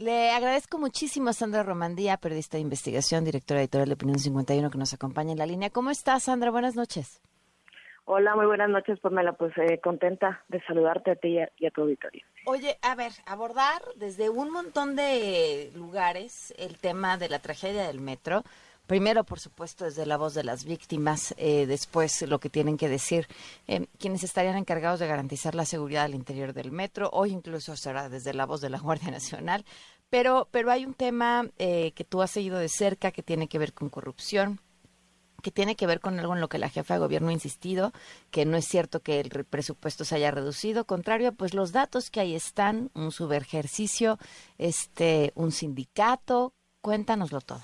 Le agradezco muchísimo a Sandra Romandía, periodista de investigación, directora editorial de Opinión 51, que nos acompaña en la línea. ¿Cómo estás, Sandra? Buenas noches. Hola, muy buenas noches, Pamela. Pues eh, contenta de saludarte a ti y a, tu auditorio. Oye, a ver, abordar desde un montón de lugares el tema de la tragedia del metro. Primero, por supuesto, desde la voz de las víctimas, eh, después lo que tienen que decir eh, quienes estarían encargados de garantizar la seguridad al interior del metro, o incluso será desde la voz de la Guardia Nacional. Pero, pero hay un tema que tú has seguido de cerca que tiene que ver con corrupción, que tiene que ver con algo en lo que la jefa de gobierno ha insistido, que no es cierto que el presupuesto se haya reducido, contrario, pues los datos que ahí están, un subejercicio, este, un sindicato, cuéntanoslo todo.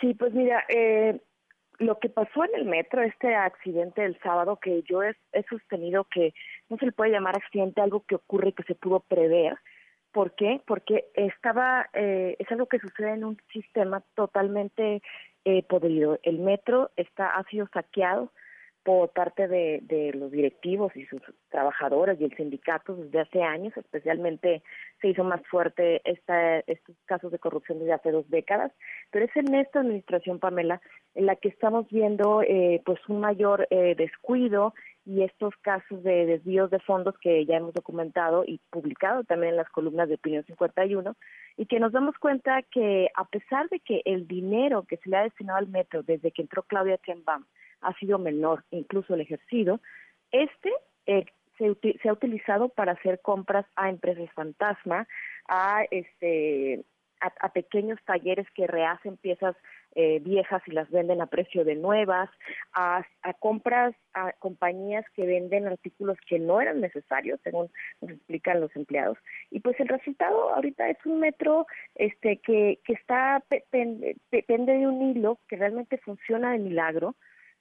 Sí, pues mira, eh, lo que pasó en el metro, este accidente del sábado, que yo he, sostenido que no se le puede llamar accidente, algo que ocurre que se pudo prever. ¿Por qué? Porque estaba, eh, es algo que sucede en un sistema totalmente eh, podrido. El metro está ha sido saqueado por parte de, los directivos y sus trabajadores y el sindicato desde hace años, especialmente se hizo más fuerte esta, estos casos de corrupción desde hace dos décadas, pero es en esta administración, Pamela, en la que estamos viendo eh, pues un mayor eh, descuido y estos casos de desvíos de fondos que ya hemos documentado y publicado también en las columnas de Opinión 51, y que nos damos cuenta que a pesar de que el dinero que se le ha destinado al metro desde que entró Claudia Sheinbaum ha sido menor, incluso el ejercido, este eh, se, ha utilizado para hacer compras a empresas fantasma, a este a, pequeños talleres que rehacen piezas eh, viejas y las venden a precio de nuevas, a, a, compras a compañías que venden artículos que no eran necesarios, según nos explican los empleados. Y pues el resultado ahorita es un metro este que, que está depende de un hilo que realmente funciona de milagro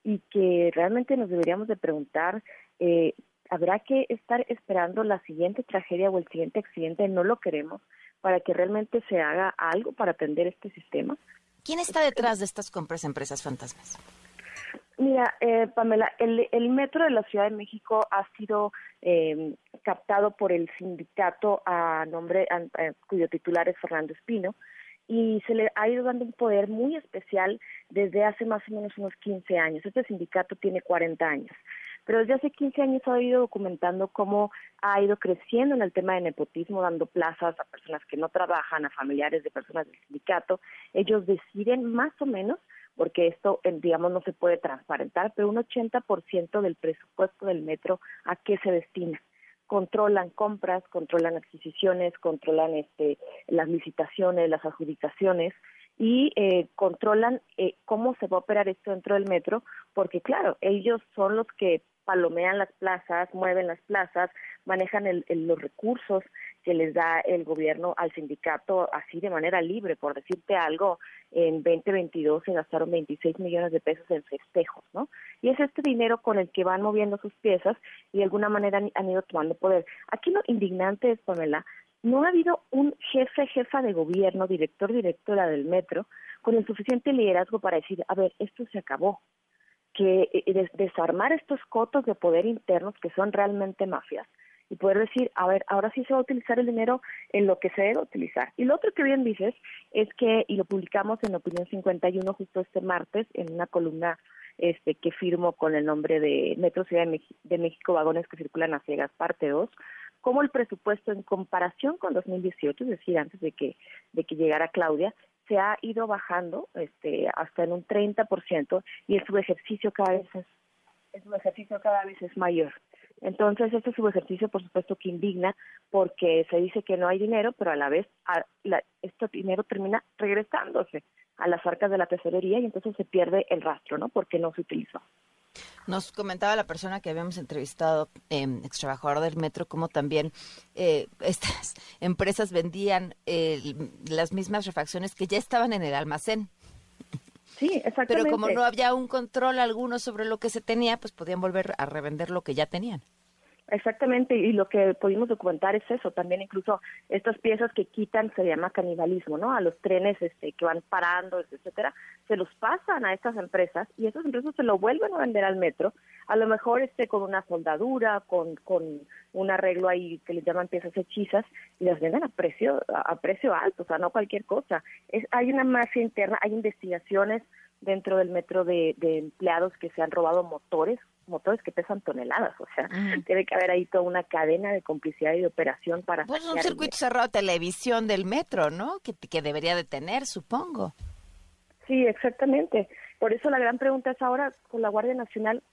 y que realmente nos deberíamos de preguntar eh, habrá que estar esperando la siguiente tragedia o el siguiente accidente, no lo queremos, para que realmente se haga algo para atender este sistema. ¿Quién está detrás de estas compras empresas fantasmas? Mira, eh, Pamela, el, el, metro de la Ciudad de México ha sido eh, captado por el sindicato a nombre cuyo titular es Fernando Espino y se le ha ido dando un poder muy especial desde hace más o menos unos 15 años. Este sindicato tiene 40 años, pero desde hace 15 años ha ido documentando cómo ha ido creciendo en el tema de nepotismo, dando plazas a personas que no trabajan, a familiares de personas del sindicato. Ellos deciden más o menos porque esto, digamos, no se puede transparentar, pero un 80% del presupuesto del metro, ¿a qué se destina? Controlan compras, controlan adquisiciones, controlan este, las licitaciones, las adjudicaciones y eh, controlan eh, cómo se va a operar esto dentro del metro, porque claro, ellos son los que palomean las plazas, mueven las plazas, manejan el, los recursos que les da el gobierno al sindicato así de manera libre. Por decirte algo, en 2022 se gastaron 26 millones de pesos en festejos, ¿no? Y es este dinero con el que van moviendo sus piezas y de alguna manera han, ido tomando poder. Aquí lo indignante es, Pamela, no ha habido un jefe, jefa de gobierno, director, directora del metro, con el suficiente liderazgo para decir, a ver, esto se acabó, que eh, desarmar estos cotos de poder internos que son realmente mafias y poder decir, a ver, ahora sí se va a utilizar el dinero en lo que se debe utilizar. Y lo otro que bien dices es que, y lo publicamos en Opinión 51 justo este martes, en una columna este que firmo con el nombre de Metro Ciudad de, México, Vagones que Circulan a Ciegas, parte 2, como el presupuesto en comparación con 2018, es decir, antes de que, de que llegara Claudia, se ha ido bajando este, hasta en un 30% y el subejercicio cada vez es, el subejercicio cada vez es mayor. Entonces, este subejercicio, por supuesto, que indigna porque se dice que no hay dinero, pero a la vez este dinero termina regresándose a las arcas de la tesorería y entonces se pierde el rastro, ¿no? Porque no se utilizó. Nos comentaba la persona que habíamos entrevistado, eh, ex trabajador del metro, cómo también eh, estas empresas vendían las mismas refacciones que ya estaban en el almacén. Sí, exactamente. Pero como no había un control alguno sobre lo que se tenía, pues podían volver a revender lo que ya tenían. Exactamente, y lo que pudimos documentar es eso, también incluso estas piezas que quitan se llama canibalismo, ¿no? A los trenes este, que van parando, etcétera, se los pasan a estas empresas y esas empresas se lo vuelven a vender al metro, a lo mejor este con una soldadura, con, con un arreglo ahí que le llaman piezas hechizas y las venden a precio a precio alto, o sea, no cualquier cosa. Es, hay una mafia interna, hay investigaciones dentro del metro de, de empleados que se han robado motores motores que pesan toneladas, o sea, tiene que haber ahí toda una cadena de complicidad y de operación para... Pues un circuito cerrado de televisión del metro, ¿no? Que, que debería de tener, supongo. Sí, exactamente. Por eso la gran pregunta es ahora con la Guardia Nacional,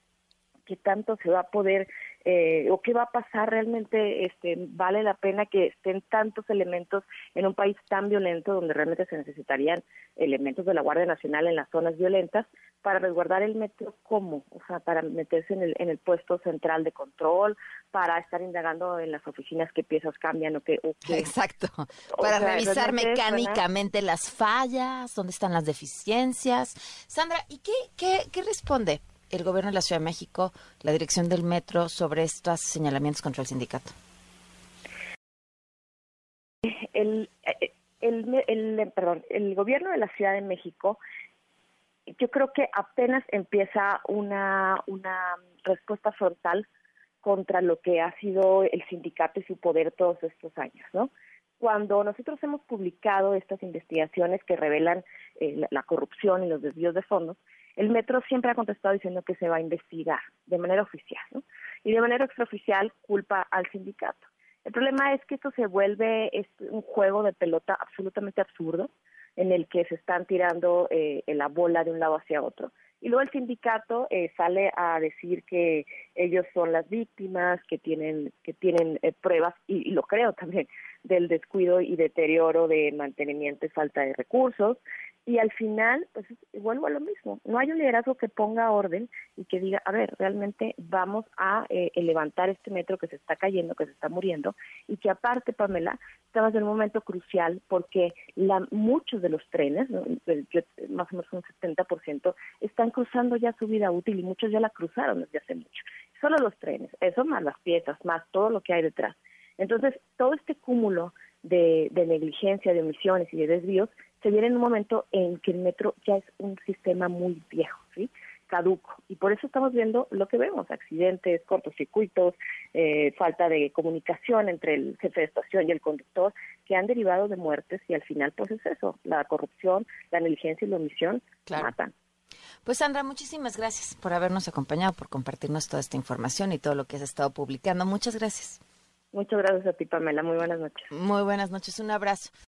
¿qué tanto se va a poder eh, o qué va a pasar realmente este vale la pena que estén tantos elementos en un país tan violento donde realmente se necesitarían elementos de la Guardia Nacional en las zonas violentas para resguardar el metro cómo o sea para meterse en el en el puesto central de control para estar indagando en las oficinas qué piezas cambian o qué, exacto. Para revisar mecánicamente las fallas dónde están las deficiencias. Sandra y qué qué qué responde el gobierno de la Ciudad de México, la dirección del metro, sobre estos señalamientos contra el sindicato? El, el, el, perdón, el gobierno de la Ciudad de México, yo creo que apenas empieza una, una respuesta frontal contra lo que ha sido el sindicato y su poder todos estos años, ¿no? Cuando nosotros hemos publicado estas investigaciones que revelan eh, la corrupción y los desvíos de fondos, el metro siempre ha contestado diciendo que se va a investigar de manera oficial. Y de manera extraoficial culpa al sindicato. El problema es que esto se vuelve un juego de pelota absolutamente absurdo en el que se están tirando eh, la bola de un lado hacia otro. Y luego el sindicato eh, sale a decir que ellos son las víctimas, que tienen, que tienen eh, pruebas, y, lo creo también, del descuido y deterioro de mantenimiento y falta de recursos, y al final, pues vuelvo a lo mismo, no hay un liderazgo que ponga orden y que diga, a ver, realmente vamos a eh, levantar este metro que se está cayendo, que se está muriendo, y que aparte, Pamela, estamos en un momento crucial porque la, muchos de los trenes, más o menos un 70%, están cruzando ya su vida útil y muchos ya la cruzaron desde hace mucho. Solo los trenes, eso más las piezas, más todo lo que hay detrás. Entonces, todo este cúmulo de, de negligencia, de omisiones y de desvíos se viene en un momento en que el metro ya es un sistema muy viejo, ¿sí? caduco. Y por eso estamos viendo lo que vemos, accidentes, cortocircuitos, eh, falta de comunicación entre el jefe de estación y el conductor, que han derivado de muertes y al final pues es eso, la corrupción, la negligencia y la omisión matan. Pues Sandra, muchísimas gracias por habernos acompañado, por compartirnos toda esta información y todo lo que has estado publicando. Muchas gracias. Muchas gracias a ti, Pamela. Muy buenas noches. Muy buenas noches. Un abrazo.